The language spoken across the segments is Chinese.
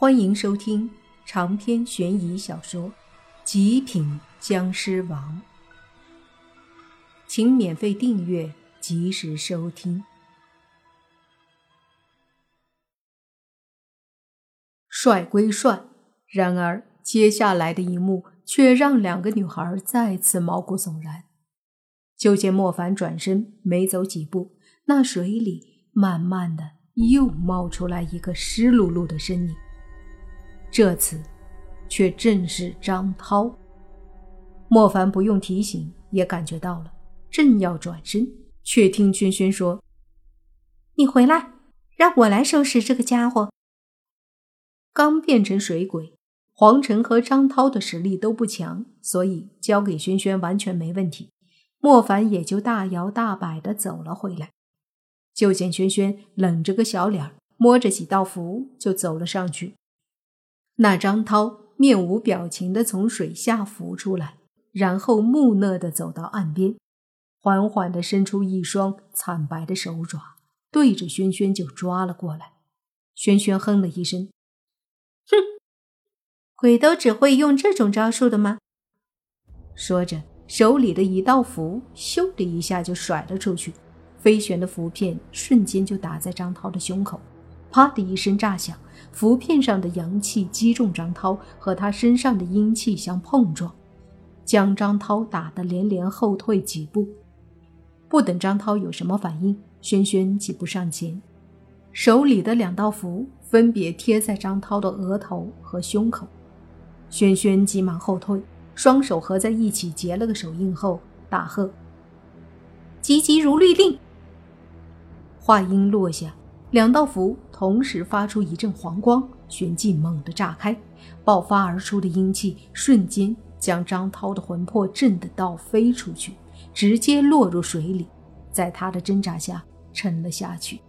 欢迎收听长篇悬疑小说《极品僵尸王》，请免费订阅，及时收听。帅归帅，然而接下来的一幕却让两个女孩再次毛骨悚然。就见莫凡转身没走几步，那水里慢慢的又冒出来一个湿漉漉的身影。这次，却正是张涛。莫凡不用提醒也感觉到了，正要转身，却听轩轩说：“你回来，让我来收拾这个家伙。”刚变成水鬼，黄晨和张涛的实力都不强，所以交给轩轩完全没问题。莫凡也就大摇大摆的走了回来。就见轩轩冷着个小脸，摸着几道符就走了上去。那张涛面无表情地从水下浮出来，然后木讷地走到岸边，缓缓地伸出一双惨白的手爪，对着轩轩就抓了过来。轩轩哼了一声：“哼，鬼都只会用这种招数的吗？”说着，手里的一道符咻的一下就甩了出去，飞旋的符片瞬间就打在张涛的胸口。啪的一声炸响，符片上的阳气击中张涛，和他身上的阴气相碰撞，将张涛打得连连后退几步。不等张涛有什么反应，轩轩几步上前，手里的两道符分别贴在张涛的额头和胸口。轩轩急忙后退，双手合在一起结了个手印后，大喝：“急急如律令！”话音落下。两道符同时发出一阵黄光，旋即猛地炸开，爆发而出的阴气瞬间将张涛的魂魄震得倒飞出去，直接落入水里，在他的挣扎下沉了下去。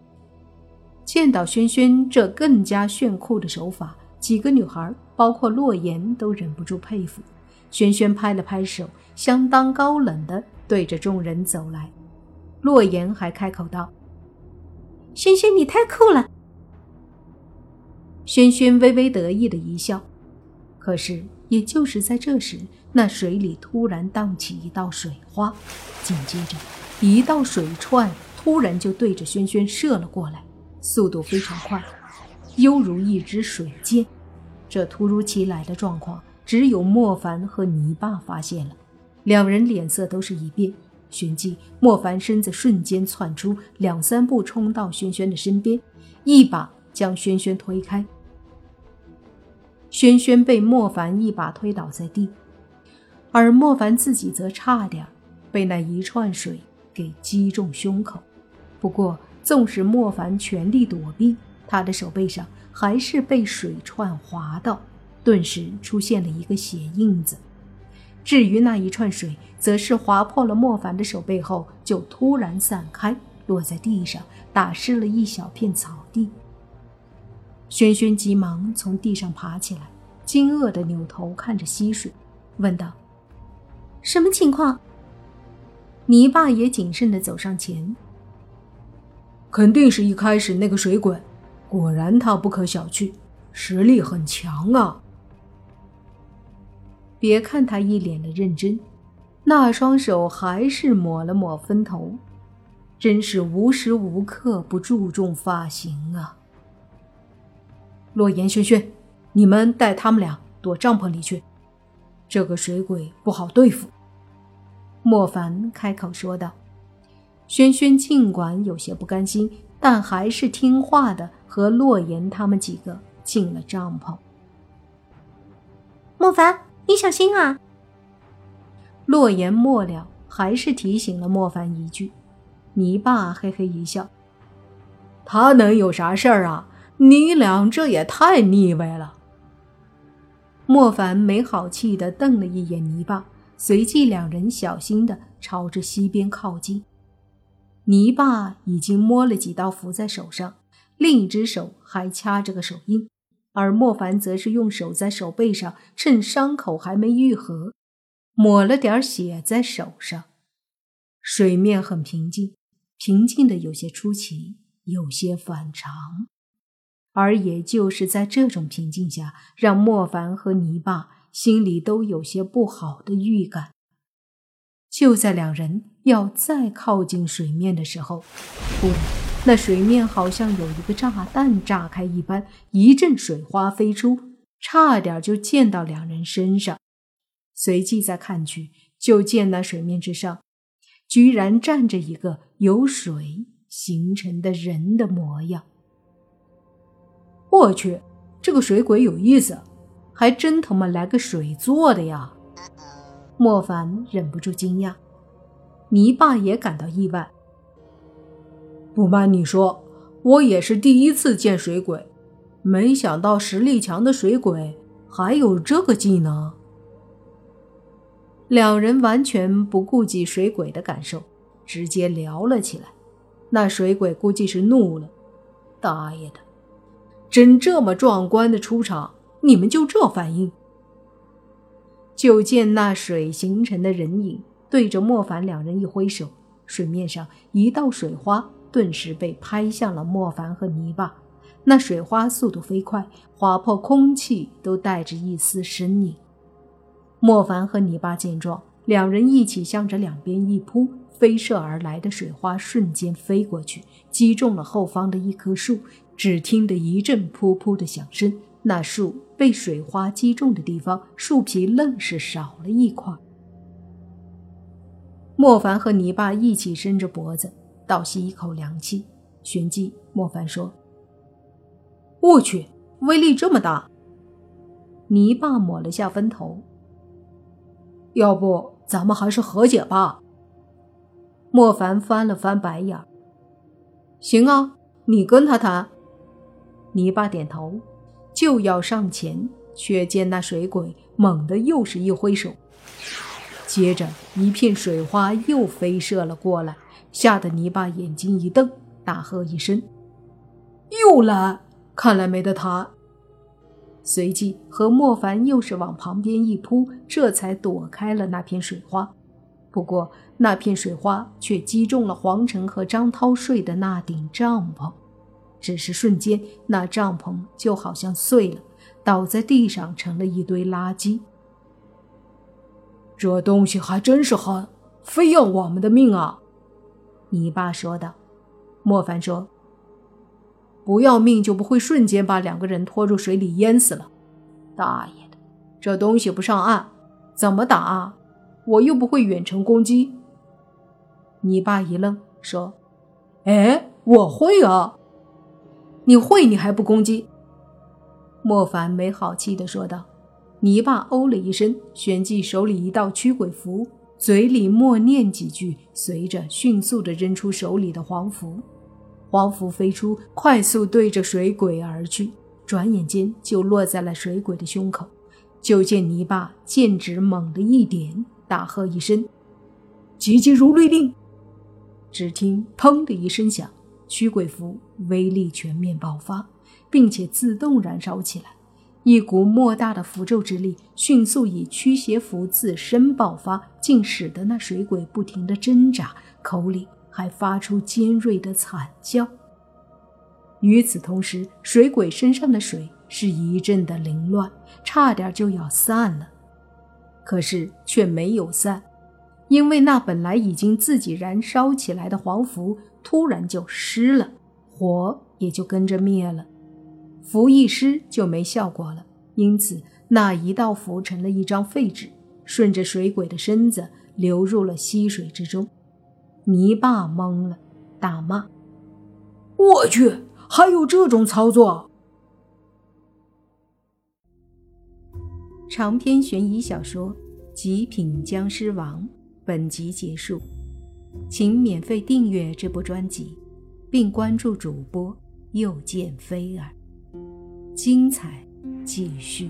见到轩轩这更加炫酷的手法，几个女孩，包括洛言，都忍不住佩服。轩轩拍了拍手，相当高冷地对着众人走来。洛言还开口道。轩轩，你太酷了！轩轩微微得意的一笑。可是，也就是在这时，那水里突然荡起一道水花，紧接着，一道水串突然就对着轩轩射了过来，速度非常快，犹如一支水箭。这突如其来的状况，只有莫凡和泥巴发现了，两人脸色都是一变。旋即，莫凡身子瞬间窜出，两三步冲到轩轩的身边，一把将轩轩推开。轩轩被莫凡一把推倒在地，而莫凡自己则差点被那一串水给击中胸口。不过，纵使莫凡全力躲避，他的手背上还是被水串划到，顿时出现了一个血印子。至于那一串水，则是划破了莫凡的手背后，就突然散开，落在地上，打湿了一小片草地。轩轩急忙从地上爬起来，惊愕地扭头看着溪水，问道：“什么情况？”泥巴也谨慎地走上前：“肯定是一开始那个水鬼，果然他不可小觑，实力很强啊。”别看他一脸的认真，那双手还是抹了抹分头，真是无时无刻不注重发型啊。洛言、轩轩，你们带他们俩躲帐篷里去，这个水鬼不好对付。莫凡开口说道。轩轩尽管有些不甘心，但还是听话的和洛言他们几个进了帐篷。莫凡。你小心啊！洛言末了，还是提醒了莫凡一句。泥巴嘿嘿一笑：“他能有啥事儿啊？你俩这也太腻歪了。”莫凡没好气的瞪了一眼泥巴，随即两人小心的朝着西边靠近。泥巴已经摸了几道符在手上，另一只手还掐着个手印。而莫凡则是用手在手背上，趁伤口还没愈合，抹了点血在手上。水面很平静，平静的有些出奇，有些反常。而也就是在这种平静下，让莫凡和泥巴心里都有些不好的预感。就在两人要再靠近水面的时候，突然，那水面好像有一个炸弹炸开一般，一阵水花飞出，差点就溅到两人身上。随即再看去，就见那水面之上，居然站着一个由水形成的人的模样。我去，这个水鬼有意思，还真他妈来个水做的呀！莫凡忍不住惊讶，泥巴也感到意外。不瞒你说，我也是第一次见水鬼，没想到实力强的水鬼还有这个技能。两人完全不顾及水鬼的感受，直接聊了起来。那水鬼估计是怒了，大爷的，真这么壮观的出场，你们就这反应？就见那水形成的人影对着莫凡两人一挥手，水面上一道水花顿时被拍向了莫凡和泥巴。那水花速度飞快，划破空气都带着一丝身影。莫凡和泥巴见状，两人一起向着两边一扑，飞射而来的水花瞬间飞过去，击中了后方的一棵树。只听得一阵噗噗的响声。那树被水花击中的地方，树皮愣是少了一块。莫凡和泥巴一起伸着脖子，倒吸一口凉气，旋即莫凡说：“我去，威力这么大！”泥巴抹了下分头：“要不咱们还是和解吧？”莫凡翻了翻白眼：“行啊，你跟他谈。”泥巴点头。就要上前，却见那水鬼猛地又是一挥手，接着一片水花又飞射了过来，吓得泥巴眼睛一瞪，大喝一声：“又来！看来没得谈。”随即和莫凡又是往旁边一扑，这才躲开了那片水花。不过那片水花却击中了黄成和张涛睡的那顶帐篷。只是瞬间，那帐篷就好像碎了，倒在地上成了一堆垃圾。这东西还真是狠，非要我们的命啊！你爸说道。莫凡说：“不要命就不会瞬间把两个人拖入水里淹死了。”大爷的，这东西不上岸，怎么打啊？我又不会远程攻击。你爸一愣，说：“哎，我会啊。”你会，你还不攻击？莫凡没好气地说道。泥巴哦了一声，旋即手里一道驱鬼符，嘴里默念几句，随着迅速地扔出手里的黄符。黄符飞出，快速对着水鬼而去，转眼间就落在了水鬼的胸口。就见泥巴剑指猛地一点，大喝一声：“急急如律令！”只听“砰”的一声响。驱鬼符威力全面爆发，并且自动燃烧起来。一股莫大的符咒之力迅速以驱邪符自身爆发，竟使得那水鬼不停的挣扎，口里还发出尖锐的惨叫。与此同时，水鬼身上的水是一阵的凌乱，差点就要散了，可是却没有散，因为那本来已经自己燃烧起来的黄符。突然就湿了，火也就跟着灭了，符一湿就没效果了，因此那一道符成了一张废纸，顺着水鬼的身子流入了溪水之中。泥巴懵了，大骂：“我去，还有这种操作！”长篇悬疑小说《极品僵尸王》本集结束。请免费订阅这部专辑，并关注主播又见菲儿，精彩继续。